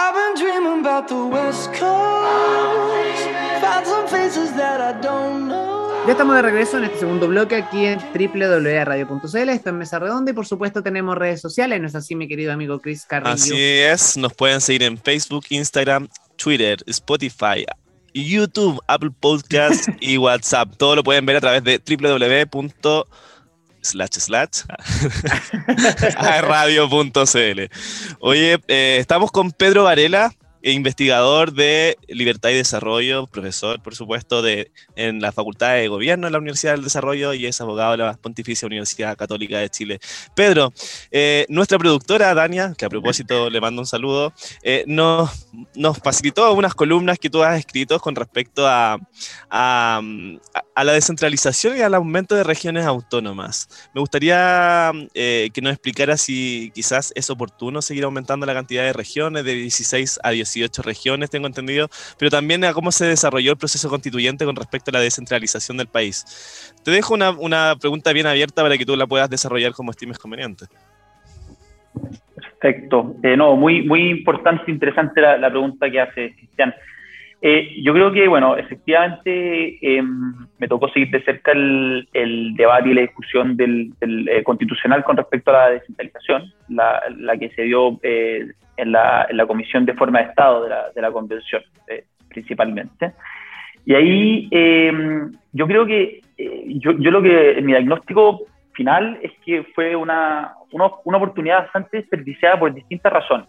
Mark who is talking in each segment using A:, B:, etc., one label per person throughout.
A: I've been dreaming about the West Coast. Found some faces that I don't know.
B: Ya estamos de regreso en este segundo bloque aquí en www.radio.cl. Esto es Mesa Redonda y por supuesto tenemos redes sociales. ¿No es así, mi querido amigo Chris Carrillo?
C: Así es, nos pueden seguir en Facebook, Instagram, Twitter, Spotify, YouTube, Apple Podcast y WhatsApp. Todo lo pueden ver a través de www slash slash. Radio.cl. Oye, eh, estamos con Pedro Varela, investigador de Libertad y Desarrollo, profesor, por supuesto, de, en la Facultad de Gobierno de la Universidad del Desarrollo y es abogado de la Pontificia Universidad Católica de Chile. Pedro, eh, nuestra productora, Dania, que a propósito le mando un saludo, eh, nos, nos facilitó unas columnas que tú has escrito con respecto a, a, a, la descentralización y al aumento de regiones autónomas. Me gustaría eh, que nos explicara si quizás es oportuno seguir aumentando la cantidad de regiones de 16 a 18 18 regiones, tengo entendido, pero también a cómo se desarrolló el proceso constituyente con respecto a la descentralización del país. Te dejo una, una pregunta bien abierta para que tú la puedas desarrollar como estimes conveniente.
D: Perfecto. Eh, no, muy, muy importante interesante la, la, pregunta que hace Cristian. Eh, yo creo que, bueno, efectivamente eh, me tocó seguir de cerca el, debate y la discusión del, eh, constitucional con respecto a la descentralización, la, que se dio eh, en la, en Comisión de Forma de Estado de la, de Convención, principalmente. Y ahí eh, yo creo que, yo, yo, lo que, mi diagnóstico final es que fue una, una, una, oportunidad bastante desperdiciada por distintas razones.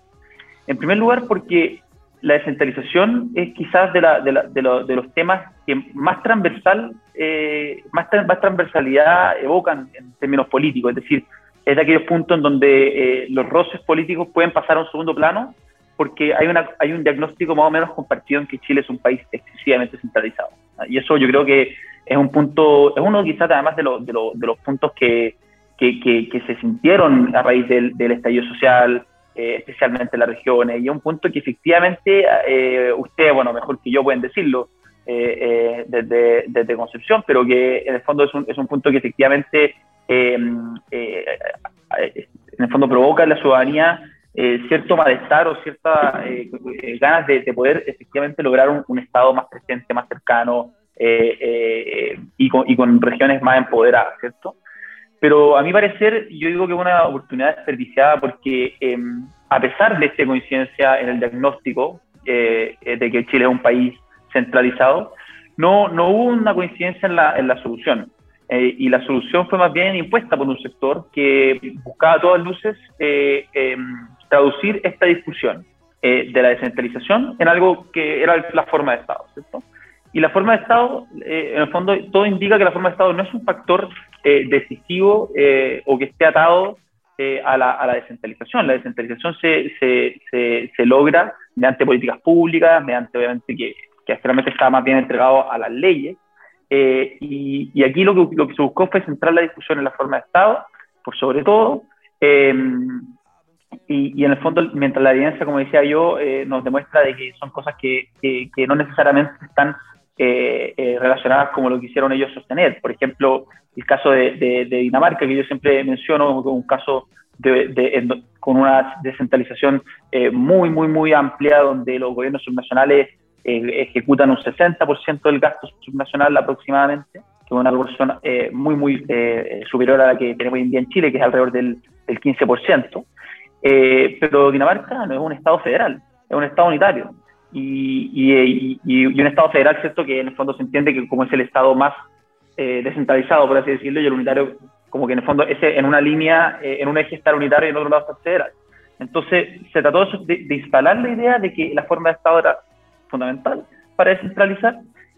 D: En primer lugar, porque la descentralización es quizás de, la, de, la, de, lo, de los temas que más transversal, eh, más, más transversalidad evocan en términos políticos, es decir, es de aquellos puntos en donde eh, los roces políticos pueden pasar a un segundo plano porque hay, una, hay un diagnóstico más o menos compartido en que Chile es un país excesivamente centralizado. Y eso yo creo que es un punto, es uno quizás además de, lo, de, lo, de los puntos que, se sintieron a raíz del estallido social, eh, especialmente en las regiones, y un punto que efectivamente eh, ustedes, bueno, mejor que yo pueden decirlo, eh, desde, desde, Concepción, pero que en el fondo es un, es un punto que efectivamente eh, eh, en el fondo provoca en la ciudadanía eh, cierto malestar o ciertas eh, eh, ganas de, de, poder efectivamente lograr un, un, Estado más presente, más cercano y con, y, con, regiones más empoderadas, ¿cierto? Pero a mi parecer, yo digo que es una oportunidad desperdiciada porque em, a pesar de esta coincidencia en el diagnóstico de que Chile es un país centralizado, no, no hubo una coincidencia en la, en la solución. Eh, y la solución fue más bien impuesta por un sector que buscaba a todas luces eh, eh, traducir esta discusión de la descentralización en algo que era la forma de Estado. Y la forma de Estado, en el fondo, todo indica que la forma de Estado no es un factor decisivo o que esté atado a la, a, la, descentralización. La descentralización se, se, logra mediante políticas públicas, mediante, obviamente, que, que actualmente está más bien entregado a las leyes, eh, y, y, aquí lo que, se buscó fue centrar la discusión en la forma de Estado, por sobre todo, eh, y, y, en el fondo, mientras la evidencia, como decía yo, eh, nos demuestra de que son cosas que no necesariamente están eh, eh, relacionadas como lo quisieron ellos sostener. Por ejemplo, el caso de, Dinamarca, que yo siempre menciono como un caso de, con una descentralización muy, muy, muy amplia, donde los gobiernos subnacionales eh, ejecutan un 60% del gasto subnacional aproximadamente, que es una proporción eh, muy, muy eh, superior a la que tenemos hoy en día en Chile, que es alrededor del, del 15%. Eh, pero Dinamarca no es un Estado federal, es un Estado unitario. Y, y, y, y, un Estado federal, ¿cierto? Que en el fondo se entiende que como es el Estado más descentralizado, por así decirlo, y el unitario como que en el fondo es en una línea, en un eje estar unitario y en otro lado estar federal. Entonces, se trató de, de, instalar la idea de que la forma de Estado era fundamental para descentralizar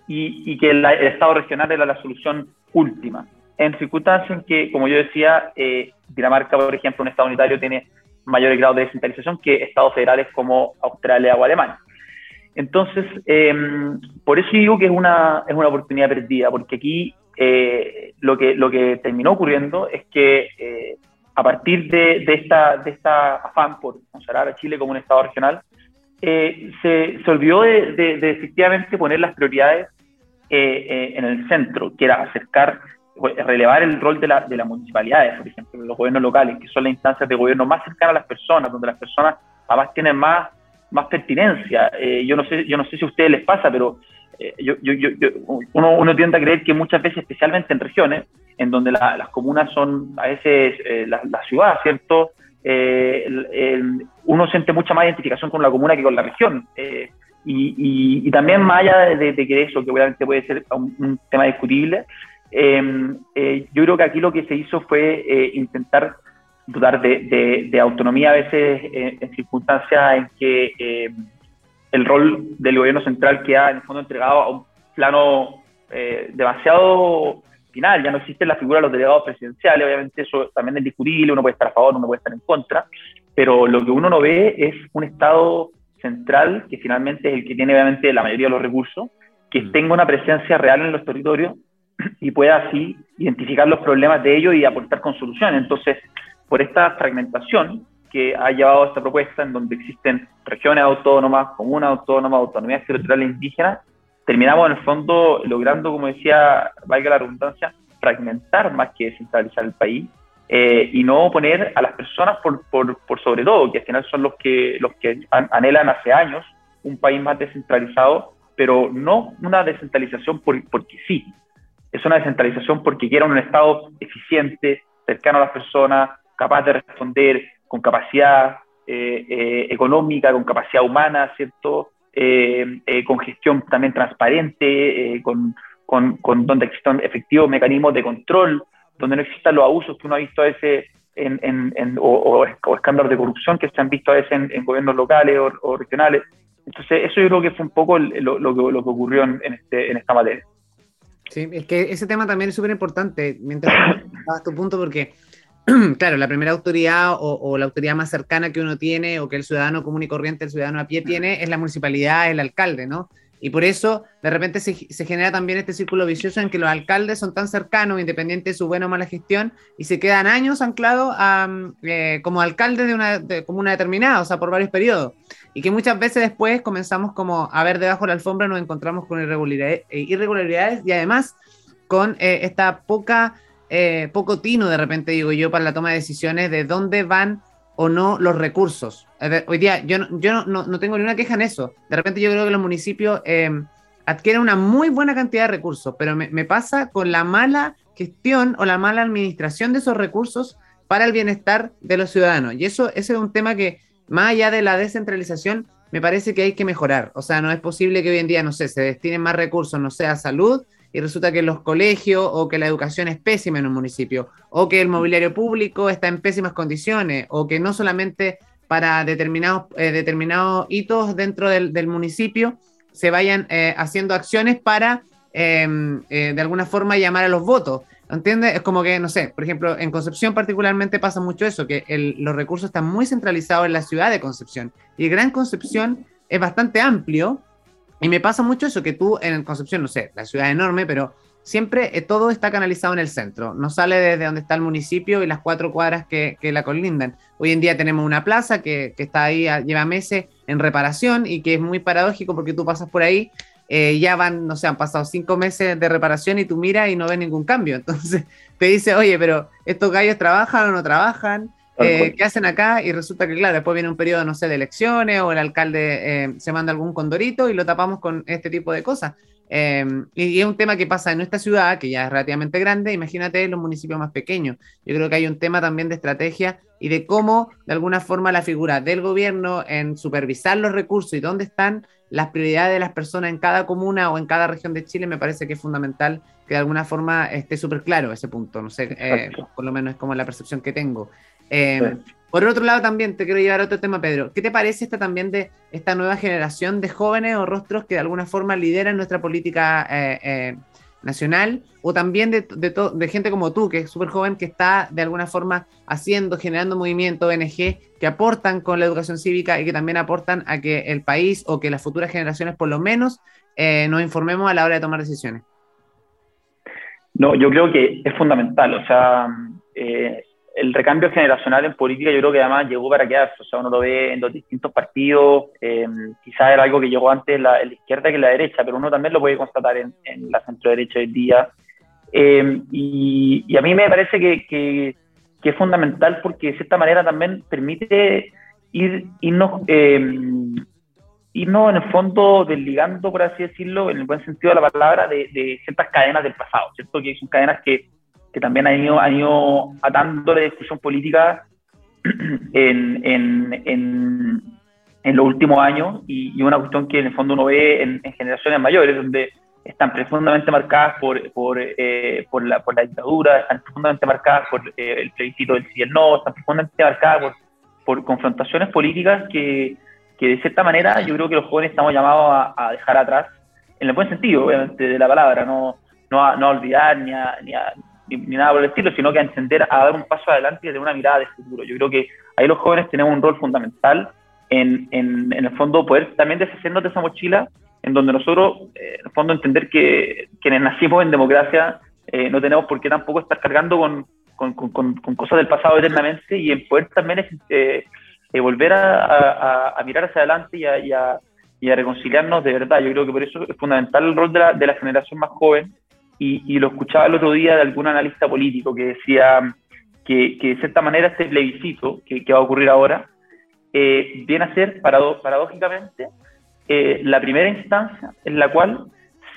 D: y, que la, el Estado regional era la solución última. En circunstancias en que, como yo decía, eh, Dinamarca, por ejemplo, un Estado unitario tiene mayores grados de descentralización que Estados federales como Australia o Alemania. Entonces, eh, por eso digo que es una, es una oportunidad perdida, porque aquí eh, lo, que, lo que terminó ocurriendo es que eh, a partir de, de, esta, de esta afán por considerar a Chile como un Estado regional, eh, se, se, olvidó de, de, de, poner las prioridades eh, eh, en el centro, que era acercar, relevar el rol de, la, de las municipalidades, por ejemplo, los gobiernos locales, que son las instancias de gobierno más cercanas a las personas, donde las personas además tienen más más pertinencia. Eh, yo, no sé, yo no sé si a ustedes les pasa, pero eh, yo, yo, yo, uno, uno, tiende a creer que muchas veces, especialmente en regiones, en donde las comunas son a veces eh, la, ciudad, ¿cierto? uno siente mucha más identificación con la comuna que con la región. Y, y, también más allá de, que eso, que obviamente puede ser un, tema discutible, yo creo que aquí lo que se hizo fue intentar dudar de, de, autonomía a veces en, circunstancias en que eh, el rol del gobierno central queda en el fondo entregado a un plano eh, demasiado final, ya no existe la figura de los delegados presidenciales, obviamente eso también es discutible, uno puede estar a favor, uno puede estar en contra, pero lo que uno no ve es un Estado central que finalmente es el que tiene obviamente la mayoría de los recursos, que mm. tenga una presencia real en los territorios y pueda así identificar los problemas de ellos y aportar con soluciones. Entonces, por esta fragmentación que ha llevado a esta propuesta en donde existen regiones autónomas, comunas autónomas, autonomías territoriales indígenas, terminamos en el fondo logrando, como decía, valga la redundancia, fragmentar más que descentralizar el país eh, y no poner a las personas por, por, por, sobre todo, que al final son los que, los que anhelan hace años un país más descentralizado, pero no una descentralización por, porque sí, es una descentralización porque quiera un Estado eficiente, cercano a las personas, capaz de responder con capacidad eh, eh, económica, con capacidad humana, ¿cierto? Eh, con gestión también transparente, con, con, con, donde existan efectivos mecanismos de control, donde no existan los abusos que uno ha visto a veces en, en, o, escándalos de corrupción que se han visto a veces en, gobiernos locales o, regionales. Entonces, eso yo creo que fue un poco lo, lo, que, lo que, ocurrió en, este, en esta materia.
B: Sí, es que ese tema también es súper importante, mientras a tu punto, porque claro, la primera autoridad o, la autoridad más cercana que uno tiene o que el ciudadano común y corriente, el ciudadano a pie tiene, es la municipalidad, el alcalde, ¿no? Y por eso, de repente, se, genera también este círculo vicioso en que los alcaldes son tan cercanos, independiente de su buena o mala gestión, y se quedan años anclados eh, como alcaldes de una comuna determinada, o sea, por varios periodos. Y que muchas veces después comenzamos como a ver debajo de la alfombra, nos encontramos con irregularidades, irregularidades y además con eh, esta poca eh, poco tino de repente, digo yo, para la toma de decisiones de dónde van o no los recursos. hoy día yo, no, yo no, no, tengo ni una queja en eso. De repente yo creo que los municipios em, adquieren una muy buena cantidad de recursos, pero me, pasa con la mala gestión o la mala administración de esos recursos para el bienestar de los ciudadanos. Y eso, ese es un tema que, más allá de la descentralización, me parece que hay que mejorar. O sea, no es posible que hoy en día, no sé, se destinen más recursos, no a salud, y resulta que los colegios o que la educación es pésima en un municipio, o que el mobiliario público está en pésimas condiciones, o que no solamente para determinados, eh, determinados hitos dentro del, municipio se vayan eh, haciendo acciones para em, eh, de alguna forma llamar a los votos. ¿Entiendes? Es como que, no sé, por ejemplo, en Concepción particularmente pasa mucho eso, que los recursos están muy centralizados en la ciudad de Concepción. Y Gran Concepción es bastante amplio, y me pasa mucho eso, que tú en Concepción, no sé, la ciudad es enorme, pero siempre eh, todo está canalizado en el centro. No sale desde donde está el municipio y las cuatro cuadras que, la colindan. Hoy en día tenemos una plaza que, está ahí, lleva meses en reparación y que es muy paradójico porque tú pasas por ahí, eh, ya van, no sé, han pasado cinco meses de reparación y tú miras y no ves ningún cambio. Entonces te dice, oye, pero estos gallos trabajan o no trabajan. Eh, ¿Qué hacen acá? Y resulta que, claro, después viene un periodo, no sé, de elecciones o el alcalde eh, se manda algún condorito y lo tapamos con este tipo de cosas. Eh, y, es un tema que pasa en nuestra ciudad, que ya es relativamente grande, imagínate en los municipios más pequeños. Yo creo que hay un tema también de estrategia y de cómo, de alguna forma, la figura del gobierno en supervisar los recursos y dónde están las prioridades de las personas en cada comuna o en cada región de Chile, me parece que es fundamental que de alguna forma esté súper claro ese punto. No sé, por lo menos es como la percepción que tengo. Eh, por otro lado, también te quiero llevar a otro tema, Pedro. ¿Qué te parece esta también de esta nueva generación de jóvenes o rostros que de alguna forma lideran nuestra política eh, eh, nacional? O también de, de, gente como tú, que es súper joven, que está de alguna forma haciendo, generando movimientos ONG que aportan con la educación cívica y que también aportan a que el país o que las futuras generaciones, por lo menos, nos informemos a la hora de tomar decisiones.
D: No, yo creo que es fundamental. O sea, el recambio generacional en política yo creo que además llegó para quedarse, o sea, uno lo ve en los distintos partidos, eh, quizás era algo que llegó antes en la, izquierda que en la derecha, pero uno también lo puede constatar en, la centro derecha hoy día. Eh, y, a mí me parece que, que, es fundamental porque de cierta manera también permite ir, irnos eh, irnos en el fondo desligando, por así decirlo, en el buen sentido de la palabra, de, ciertas cadenas del pasado, ¿cierto? Que son cadenas que, que también han ido, han ido atando la discusión política en, en, en, los últimos años y, una cuestión que en el fondo uno ve en, generaciones mayores, donde están profundamente marcadas por, por, eh, por, la, por la dictadura, están profundamente marcadas por eh, el plebiscito del sí no, están profundamente marcadas por, confrontaciones políticas que, que, de cierta manera yo creo que los jóvenes estamos llamados a, dejar atrás, en el buen sentido, obviamente, de la palabra, no, no, a, no olvidar ni, a, ni, a, ni, nada por el estilo, sino que a entender, a dar un paso adelante tener una mirada de futuro. Yo creo que ahí los jóvenes tenemos un rol fundamental en, en, en el fondo poder también deshacernos de esa mochila en donde nosotros, eh, en el fondo, entender que quienes nacimos en democracia eh, no tenemos por qué tampoco estar cargando con, con, con, con cosas del pasado eternamente y en poder también eh, volver a, a, mirar hacia adelante y a, y, y a, reconciliarnos de verdad. Yo creo que por eso es fundamental el rol de la, de la generación más joven y, y, lo escuchaba el otro día de algún analista político que decía que, que de cierta manera este plebiscito que, que va a ocurrir ahora viene a ser paradójicamente eh, la primera instancia en la cual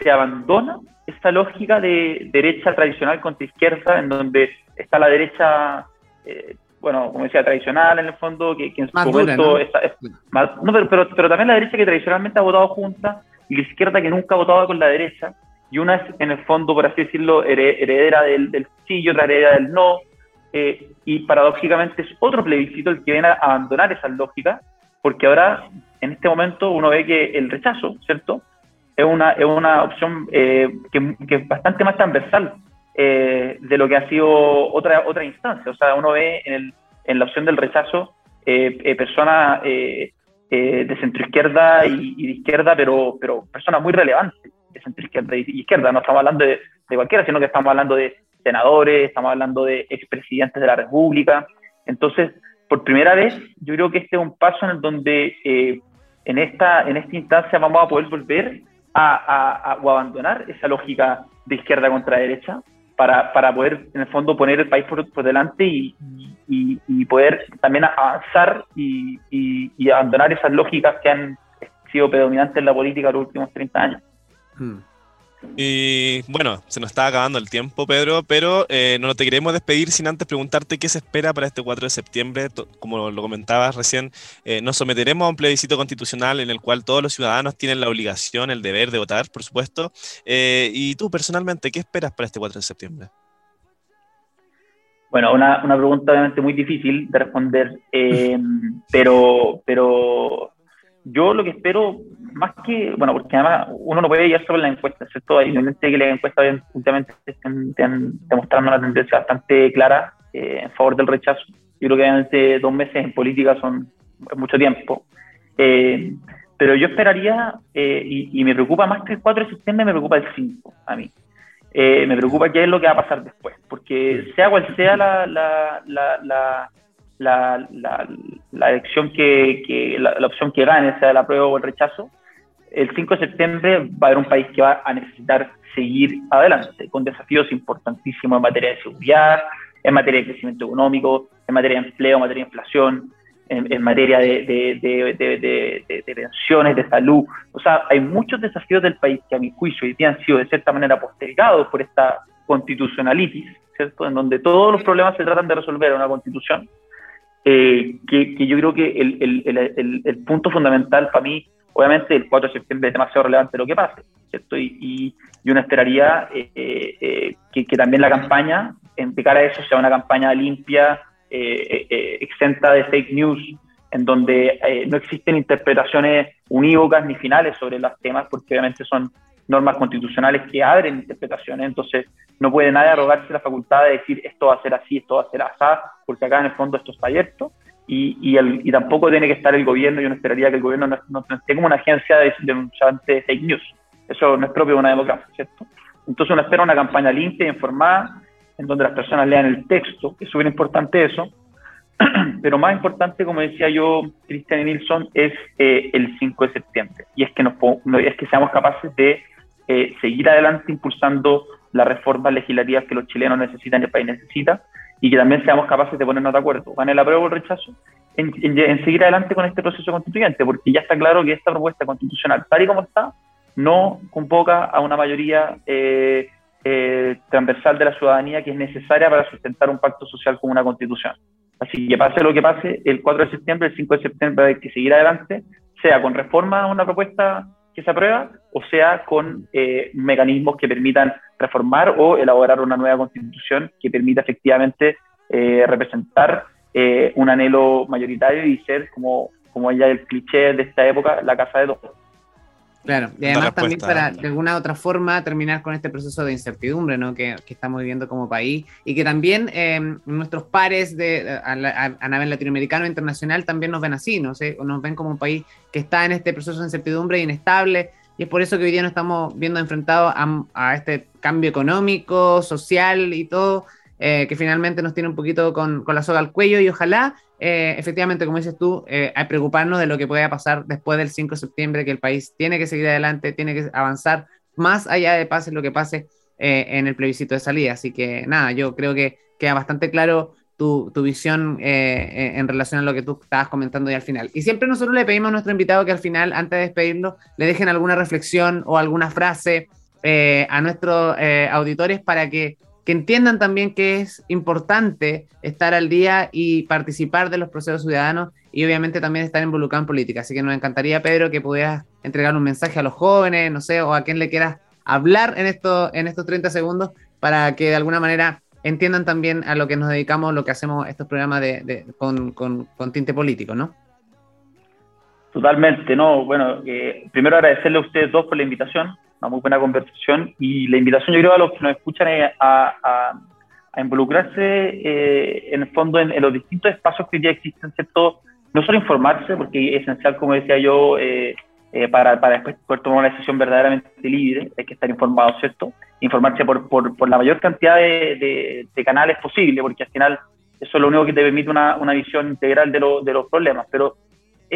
D: se abandona esta lógica de derecha tradicional contra izquierda, en donde está la derecha, eh, bueno, como decía, tradicional en el fondo, que, en su momento ¿no? pero, pero, también la derecha que tradicionalmente ha votado junta y la izquierda que nunca ha votado con la derecha, y una es en el fondo, por así decirlo, heredera del, sí y otra heredera del no, eh, y paradójicamente es otro plebiscito el que viene a abandonar esa lógica, porque ahora en este momento uno ve que el rechazo, ¿cierto? Es una, es una opción eh, que, es bastante más transversal eh, de lo que ha sido otra, otra instancia. O sea, uno ve en, el, en la opción del rechazo eh, personas de centro izquierda y, de izquierda, pero, pero personas muy relevantes de centro izquierda y izquierda. No estamos hablando de, de cualquiera, sino que estamos hablando de senadores, estamos hablando de expresidentes de la República. Entonces, por primera vez, yo creo que este es un paso en el donde eh, en esta, en esta instancia vamos a poder volver a, o abandonar esa lógica de izquierda contra derecha para, para poder, en el fondo, poner el país por, por delante y, y, poder también avanzar y, y, abandonar esas lógicas que han sido predominantes en la política los últimos 30 años. Hmm.
C: Y bueno, se nos está acabando el tiempo, Pedro, pero eh, no te queremos despedir sin antes preguntarte qué se espera para este 4 de septiembre. Como lo comentabas recién, eh, nos someteremos a un plebiscito constitucional en el cual todos los ciudadanos tienen la obligación, el deber de votar, por supuesto. Eh, y tú, personalmente, ¿qué esperas para este 4 de septiembre?
D: Bueno, una, una pregunta obviamente muy difícil de responder, pero, pero yo lo que espero, más que, bueno, porque además uno no puede ir sobre la encuesta, ¿cierto? Hay gente que las encuestas últimamente están demostrando una tendencia bastante clara eh, en favor del rechazo. Yo creo que obviamente dos meses en política son mucho tiempo. Eh, pero yo esperaría, eh, y, me preocupa más que el 4 de septiembre, me preocupa el 5 a mí. me preocupa qué es lo que va a pasar después, porque sea cual sea la, la, la la, la, elección que, la, opción que gane, sea la prueba o el rechazo, el 5 de septiembre va a haber un país que va a necesitar seguir adelante, con desafíos importantísimos en materia de seguridad, en materia de crecimiento económico, en materia de empleo, en materia de inflación, en, materia de, de, de, pensiones, de salud. O sea, hay muchos desafíos del país que a mi juicio hoy día han sido de cierta manera postergados por esta constitucionalitis, ¿cierto? En donde todos los problemas se tratan de resolver en una constitución eh, que, yo creo que el, el, el, punto fundamental para mí, obviamente el 4 de septiembre es demasiado relevante lo que pase, ¿cierto? Y, y, uno esperaría eh, eh, que, que, también la campaña, en cara a eso, sea una campaña limpia, exenta de fake news, en donde no existen interpretaciones unívocas ni finales sobre los temas, porque obviamente son normas constitucionales que abren interpretaciones, entonces no puede nadie arrogarse la facultad de decir esto va a ser así, esto va a ser así, porque acá en el fondo esto está abierto, y, y, el, y tampoco tiene que estar el gobierno, yo no esperaría que el gobierno no, no, esté como una agencia de denunciante de fake news, eso no es propio de una democracia, ¿cierto? Entonces uno espera una campaña limpia, informada, en donde las personas lean el texto, es súper importante eso, pero más importante, como decía yo, Cristian Nilsson, es eh, el 5 de septiembre, y es que, nos, es que seamos capaces de eh, seguir adelante impulsando las reformas legislativas que los chilenos necesitan y el país necesita, y que también seamos capaces de ponernos de acuerdo, gane la prueba o el rechazo, en, seguir adelante con este proceso constituyente, porque ya está claro que esta propuesta constitucional, tal y como está, no convoca a una mayoría eh, eh, transversal de la ciudadanía que es necesaria para sustentar un pacto social con una constitución. Así que pase lo que pase, el 4 de septiembre, el 5 de septiembre hay que seguir adelante, sea con reforma a una propuesta que se aprueba o sea con eh, mecanismos que permitan reformar o elaborar una nueva constitución que permita efectivamente eh, representar eh, un anhelo mayoritario y ser, como, como ya el cliché de esta época, la casa de todos.
B: Claro, y además también para de alguna otra forma terminar con este proceso de incertidumbre ¿no? que, que estamos viviendo como país y que también em, nuestros pares de, a, a, nivel latinoamericano e internacional también nos ven así, ¿no? sé nos ven como un país que está en este proceso de incertidumbre inestable y es por eso que hoy día nos estamos viendo enfrentados a, a este cambio económico, social y todo eh, que finalmente nos tiene un poquito con, con la soga al cuello y ojalá, eh, efectivamente, como dices tú, eh, a preocuparnos de lo que pueda pasar después del 5 de septiembre, que el país tiene que seguir adelante, tiene que avanzar más allá de pase lo que pase en el plebiscito de salida. Así que nada, yo creo que queda bastante claro tu, tu, visión en relación a lo que tú estabas comentando y al final. Y siempre nosotros le pedimos a nuestro invitado que al final, antes de despedirlo, le dejen alguna reflexión o alguna frase a nuestros auditores para que que entiendan también que es importante estar al día y participar de los procesos ciudadanos y obviamente también estar involucrado en política. Así que nos encantaría, Pedro, que pudieras entregar un mensaje a los jóvenes, no sé, o a quien le quieras hablar en, en estos 30 segundos para que de alguna manera entiendan también a lo que nos dedicamos, lo que hacemos estos programas de, con, con, tinte político, ¿no?
D: Totalmente, no. Bueno, eh, primero agradecerle a ustedes dos por la invitación una muy buena conversación y la invitación yo creo a los que nos escuchan es a, a, involucrarse eh, en el fondo en, los distintos espacios que hoy día existen, ¿cierto? No solo informarse, porque es esencial, como decía yo, eh, eh, para, para, después poder tomar una decisión verdaderamente libre, hay que estar informado, ¿cierto? Informarse por, por, por la mayor cantidad de, de, canales posible, porque al final eso es lo único que te permite una, una visión integral de, lo, de los problemas, pero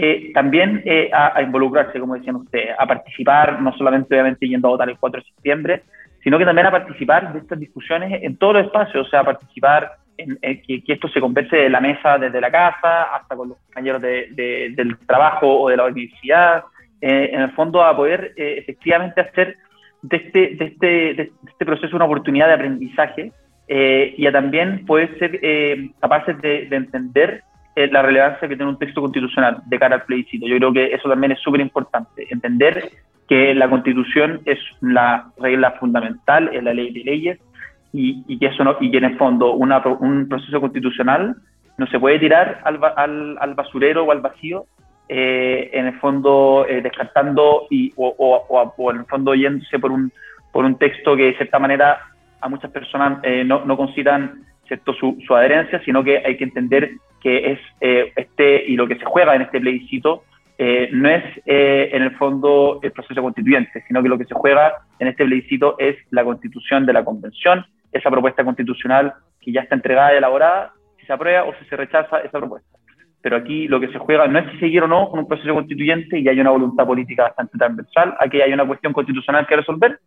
D: eh, también eh, a, involucrarse, como decían ustedes, a participar, no solamente obviamente yendo a votar el 4 de septiembre, sino que también a participar de estas discusiones en todos los espacios, o sea, a participar en, que, esto se converse de la mesa desde la casa hasta con los compañeros de, del trabajo o de la universidad, eh, en el fondo a poder efectivamente hacer de este, de, este, de este proceso una oportunidad de aprendizaje y a también poder ser capaces de, entender la relevancia que tiene un texto constitucional de cara al plebiscito. Yo creo que eso también es súper importante, entender que la constitución es la regla fundamental, es la ley de leyes, y, que eso no, y que en el fondo un proceso constitucional no se puede tirar al, al, al basurero o al vacío, eh, en el fondo eh, descartando y, o, o, o, en el fondo yéndose por un, por un texto que de cierta manera a muchas personas eh, no, no consideran ¿cierto? Su, su, adherencia, sino que hay que entender que es eh, este y lo que se juega en este plebiscito eh, no es eh, en el fondo el proceso constituyente, sino que lo que se juega en este plebiscito es la constitución de la convención, esa propuesta constitucional que ya está entregada y elaborada, si se aprueba o si se rechaza esa propuesta. Pero aquí lo que se juega no es si seguir o no con un proceso constituyente y hay una voluntad política bastante transversal, aquí hay una cuestión constitucional que resolver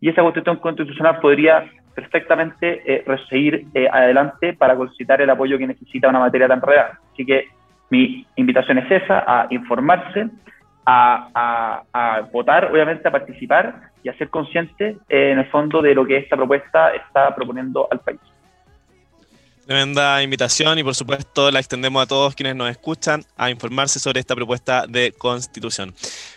D: y esa cuestión constitucional podría perfectamente eh, seguir eh, adelante para solicitar el apoyo que necesita una materia tan real. Así que mi invitación es esa, a informarse, a, votar, obviamente a participar y a ser consciente eh, en el fondo de lo que esta propuesta está proponiendo al país.
C: Tremenda invitación y por supuesto la extendemos a todos quienes nos escuchan a informarse sobre esta propuesta de constitución.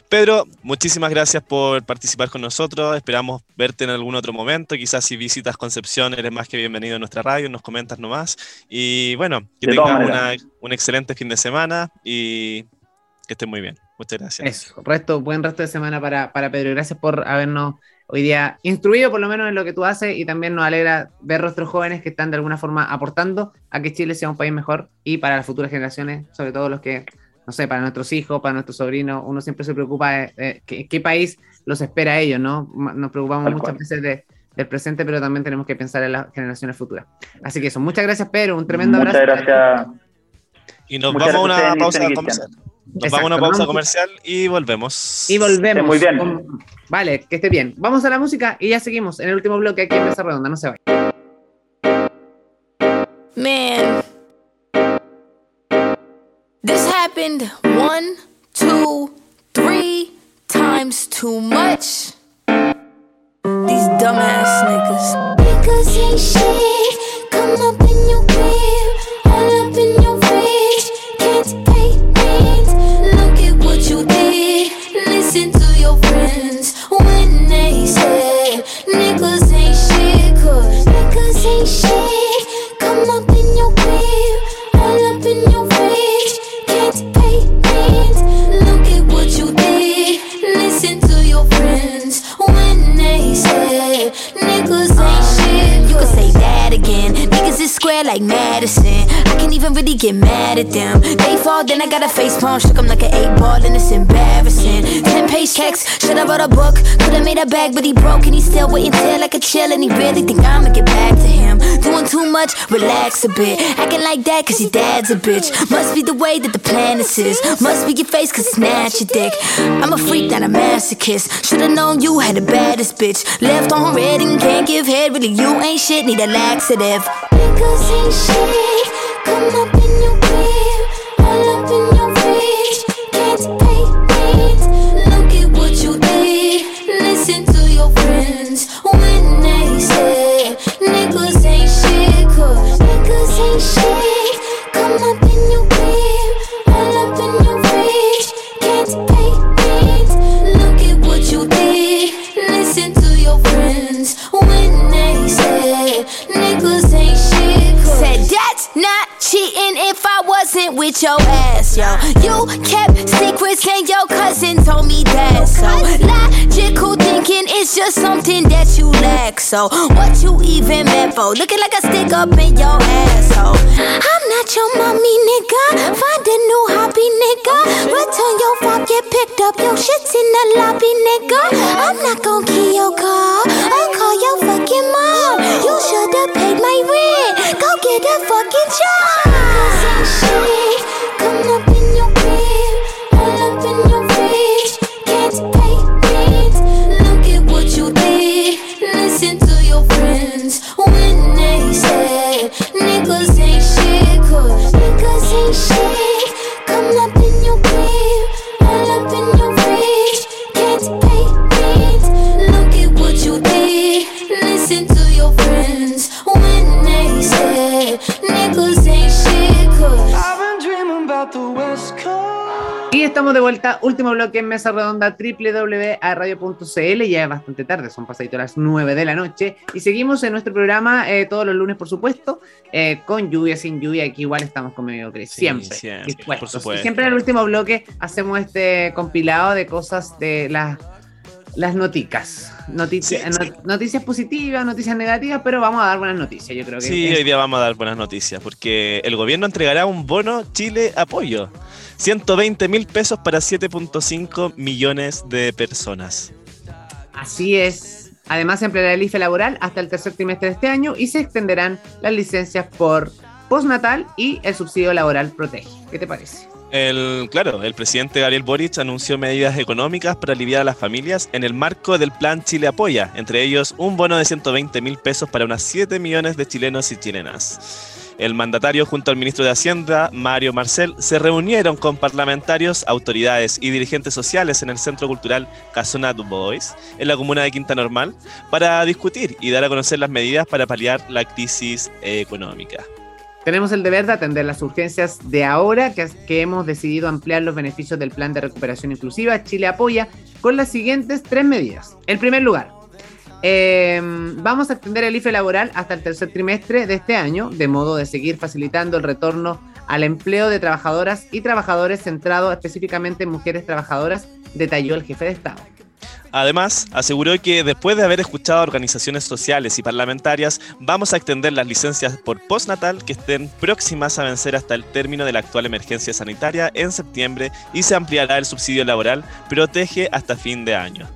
C: Pedro, muchísimas gracias por participar con nosotros. Esperamos verte en algún otro momento. Quizás si visitas Concepción, eres más que bienvenido a nuestra radio, nos comentas nomás. Y bueno, que tengas un excelente fin de semana y que estés muy bien. Muchas gracias.
B: Eso, resto, buen resto de semana para, para Pedro. Gracias por habernos hoy día instruido por lo menos en lo que tú haces y también nos alegra ver nuestros jóvenes que están de alguna forma aportando a que Chile sea un país mejor y para las futuras generaciones, sobre todo los que, no sé, para nuestros hijos, para nuestros sobrinos, uno siempre se preocupa de, qué, país los espera a ellos, ¿no? Nos preocupamos muchas veces del presente, pero también tenemos que pensar en las generaciones futuras. Así que eso, muchas gracias Pedro, un tremendo
D: abrazo. Muchas gracias.
C: Y nos vamos a una pausa comercial. Nos vamos a una pausa comercial y volvemos.
B: Y volvemos. Muy bien. Vale, que esté bien. Vamos a la música y ya seguimos en el último bloque aquí en Mesa Redonda. No se vaya.
E: Man.
A: happened one, two, three times too much. I got a face palm, shook 'em like an eight ball, and it's embarrassing. Ten page checks, should've wrote a book. Could've made a bag, but he broke, and he still waiting till like a chill, and he really think I'ma get back to him. Doing too much, relax a bit. Acting like that, cause your dad's a bitch. Must be the way that the planet is. Must be your face, cause snatch your dick. I'm a freak, not a masochist. Should've known you had the baddest bitch. Left on red and can't give head, really, you ain't shit, need a laxative. Niggas ain't shit. Come up in wasn't with your ass, yo. You kept secrets and your cousin told me that. So logical thinking is just something that you lack. So what you even meant for? Looking like a stick up in your asshole. I'm not your mommy, nigga. Find a new hobby, nigga. Return your phone, get picked up. Your shit's in the lobby, nigga. I'm not gonna key your car. I'll call your fucking mom. You should've paid my rent. Go get a fucking job.
B: Estamos de vuelta, último bloque en Mesa Redonda, www.radio.cl, ya es bastante tarde, son pasaditos las 9 de la noche, y seguimos en nuestro programa eh, todos los lunes, por supuesto, eh, con lluvia, sin lluvia, aquí igual estamos con medio Cris,
C: Sí,
B: siempre,
C: siempre,
B: dispuestos.
C: por.
B: Y siempre en el último bloque hacemos este compilado de cosas de las las noticas, Noticia-
C: Sí, sí.
B: no- noticias positivas, noticias negativas, pero vamos a dar buenas noticias, yo creo que
C: Sí,
B: es-
C: hoy día vamos a dar buenas noticias porque el gobierno entregará un bono Chile Apoyo. 120 mil pesos para 7.5 millones de personas.
B: Así es. Además, se empleará el IFE laboral hasta el tercer trimestre de este año y se extenderán las licencias por postnatal y el subsidio laboral protege. ¿Qué te parece?
C: El, claro, el presidente Gabriel Boric anunció medidas económicas para aliviar a las familias en el marco del plan Chile Apoya, entre ellos un bono de 120 mil pesos para unas 7 millones de chilenos y chilenas. El mandatario junto al ministro de Hacienda, Mario Marcel, se reunieron con parlamentarios, autoridades y dirigentes sociales en el Centro Cultural Casona du Bois, en la comuna de Quinta Normal, para discutir y dar a conocer las medidas para paliar la crisis económica.
B: Tenemos el deber de atender las urgencias de ahora que, hemos decidido ampliar los beneficios del plan de recuperación inclusiva Chile Apoya con las siguientes tres medidas. En primer lugar, eh, vamos a extender el IFE laboral hasta el tercer trimestre de este año, de modo de seguir facilitando el retorno al empleo de trabajadoras y trabajadores centrado específicamente en mujeres trabajadoras, detalló el jefe de Estado.
C: Además, aseguró que después de haber escuchado a organizaciones sociales y parlamentarias, vamos a extender las licencias por postnatal que estén próximas a vencer hasta el término de la actual emergencia sanitaria en septiembre y se ampliará el subsidio laboral protege hasta fin de año.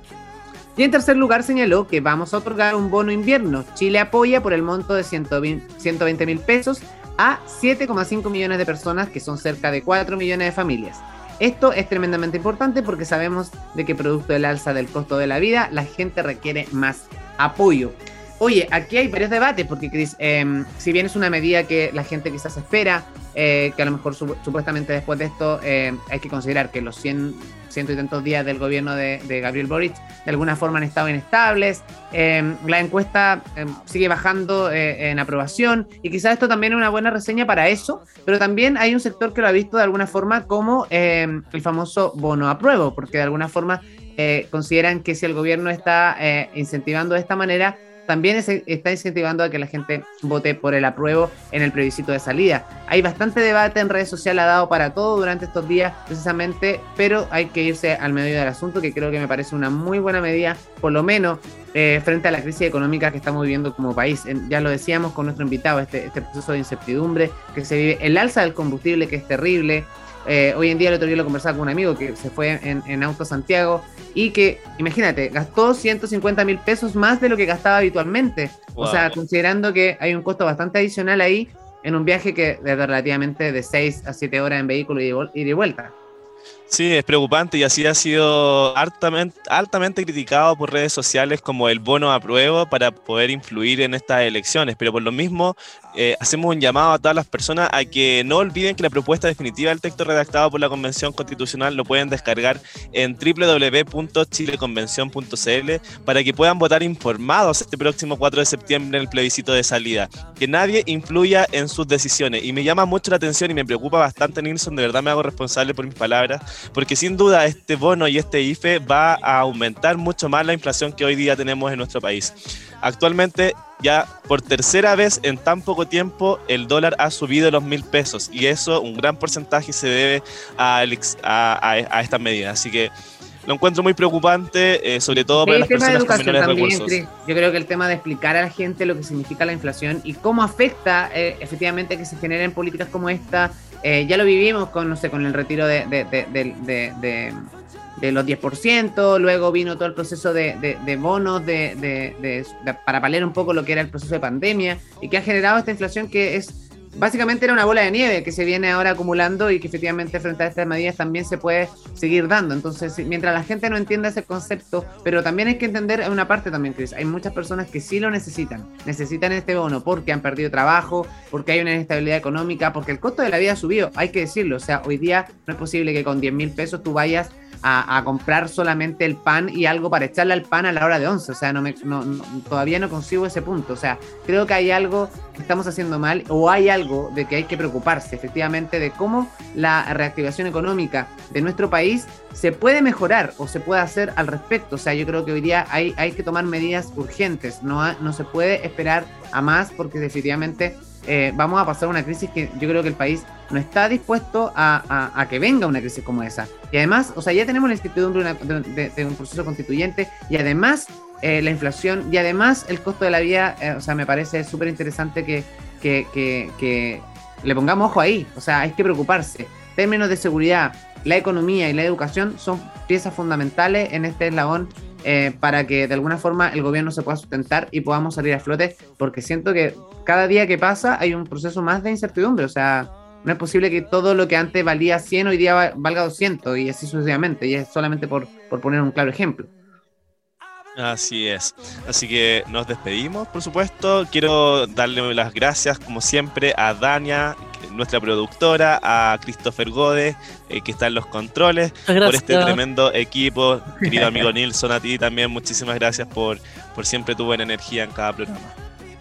B: Y en tercer lugar señaló que vamos a otorgar un bono invierno. Chile apoya por el monto de 120 mil pesos a 7,5 millones de personas, que son cerca de 4 millones de familias. Esto es tremendamente importante porque sabemos de que producto del alza del costo de la vida, la gente requiere más apoyo. Oye, aquí hay varios debates porque Chris, eh, si bien es una medida que la gente quizás espera, eh, que a lo mejor supuestamente después de esto eh, hay que considerar que los 100, ciento y tantos días del gobierno de, Gabriel Boric de alguna forma han estado inestables, eh, la encuesta sigue bajando en aprobación y quizás esto también es una buena reseña para eso, pero también hay un sector que lo ha visto de alguna forma como el famoso bono apruebo, porque de alguna forma consideran que si el gobierno está incentivando de esta manera, también está incentivando a que la gente vote por el apruebo en el plebiscito de salida. Hay bastante debate en redes sociales, ha dado para todo durante estos días precisamente, pero hay que irse al medio del asunto, que creo que me parece una muy buena medida, por lo menos eh, frente a la crisis económica que estamos viviendo como país. ya lo decíamos con nuestro invitado, este, este proceso de incertidumbre que se vive, el alza del combustible que es terrible, eh, hoy en día el otro día lo conversaba con un amigo que se fue en, Auto Santiago y que, imagínate, gastó 150 mil pesos más de lo que gastaba habitualmente. O sea, considerando que hay un costo bastante adicional ahí en un viaje que es relativamente de 6 a 7 horas en vehículo y de vuelta.
C: Sí, es preocupante y así ha sido altamente, altamente criticado por redes sociales como el bono a prueba para poder influir en estas elecciones. Pero por lo mismo, eh, hacemos un llamado a todas las personas a que no olviden que la propuesta definitiva del texto redactado por la Convención Constitucional lo pueden descargar en www.chileconvención.cl para que puedan votar informados este próximo 4 de septiembre en el plebiscito de salida. Que nadie influya en sus decisiones. Y me llama mucho la atención y me preocupa bastante, Nilsson, de verdad me hago responsable por mis palabras porque sin duda este bono y este IFE va a aumentar mucho más la inflación que hoy día tenemos en nuestro país. Actualmente ya por tercera vez en tan poco tiempo el dólar ha subido los mil pesos y eso un gran porcentaje se debe a, a, estas medidas. Así que lo encuentro muy preocupante, eh, sobre todo para las personas con menores recursos.
B: Yo creo que el tema de explicar a la gente lo que significa la inflación y cómo afecta eh, efectivamente que se generen políticas como esta eh, ya lo vivimos con, no sé, con el retiro de, de, los 10%, luego vino todo el proceso de, bonos de, para paliar un poco lo que era el proceso de pandemia y que ha generado esta inflación que es básicamente era una bola de nieve que se viene ahora acumulando y que efectivamente frente a estas medidas también se puede seguir dando. Entonces, mientras la gente no entienda ese concepto, pero también hay que entender una parte también, Chris, hay muchas personas que sí lo necesitan, necesitan este bono porque han perdido trabajo, porque hay una inestabilidad económica, porque el costo de la vida ha subido, hay que decirlo, o sea, hoy día no es posible que con 10 mil pesos tú vayas a, comprar solamente el pan y algo para echarle al pan a la hora de once. O sea, no me, todavía no consigo ese punto. O sea, creo que hay algo que estamos haciendo mal o hay algo de que hay que preocuparse efectivamente de cómo la reactivación económica de nuestro país se puede mejorar o se puede hacer al respecto. O sea, yo creo que hoy día hay, hay que tomar medidas urgentes. No, no se puede esperar a más porque definitivamente eh, vamos a pasar una crisis que yo creo que el país no está dispuesto a, que venga una crisis como esa. Y además, o sea, ya tenemos la incertidumbre de, un proceso constituyente y además eh, la inflación y además el costo de la vida, eh, o sea, me parece súper interesante que, que, le pongamos ojo ahí, o sea, hay que preocuparse. Términos de seguridad, la economía y la educación son piezas fundamentales en este eslabón eh, para que de alguna forma el gobierno se pueda sustentar y podamos salir a flote, porque siento que cada día que pasa hay un proceso más de incertidumbre, o sea, no es posible que todo lo que antes valía 100 hoy día valga 200 y así sucesivamente, y es solamente por, por poner un claro ejemplo.
C: Así es. Así que nos despedimos, por supuesto. Quiero darle las gracias, como siempre, a Dania, nuestra productora, a Christopher Gode, eh, que está en los controles, por este tremendo equipo. Querido amigo Nilsson, a ti también muchísimas gracias por, por siempre tu buena energía en cada programa.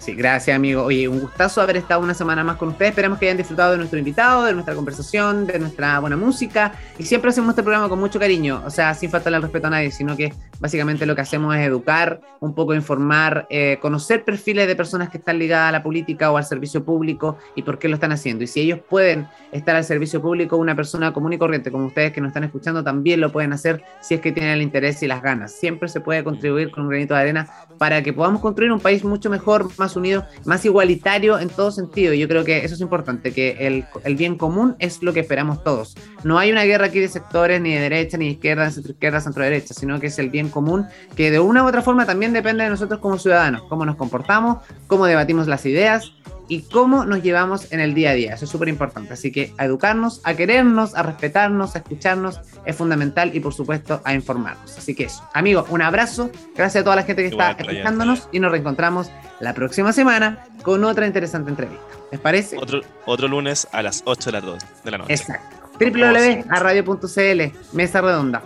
B: Sí, gracias amigo. Oye, un gustazo haber estado una semana más con ustedes. Esperamos que hayan disfrutado de nuestro invitado, de nuestra conversación, de nuestra buena música. Y siempre hacemos este programa con mucho cariño, o sea, sin faltarle el respeto a nadie, sino que básicamente lo que hacemos es educar, un poco informar, eh, conocer perfiles de personas que están ligadas a la política o al servicio público y por qué lo están haciendo. Y si ellos pueden estar al servicio público, una persona común y corriente como ustedes que nos están escuchando también lo pueden hacer si es que tienen el interés y las ganas. Siempre se puede contribuir con un granito de arena para que podamos construir un país mucho mejor, más unido, más igualitario en todo sentido. Yo creo que eso es importante, que el, el, bien común es lo que esperamos todos. No hay una guerra aquí de sectores, ni de derecha, ni de izquierda, centro izquierda, centro derecha, sino que es el bien común que de una u otra forma también depende de nosotros como ciudadanos, cómo nos comportamos, cómo debatimos las ideas y cómo nos llevamos en el día a día. Eso es súper importante. Así que a educarnos, a querernos, a respetarnos, a escucharnos es fundamental y por supuesto a informarnos. Así que eso. Amigos, un abrazo. Gracias a toda la gente que está escuchándonos y nos reencontramos la próxima semana con otra interesante entrevista. ¿Les parece?
C: Otro, otro lunes a las 8 de la, de la noche.
B: Exacto. www.radio.cl, mesa redonda.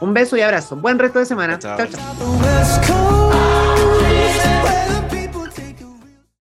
B: Un beso y abrazo. Buen resto de semana. chao. chao.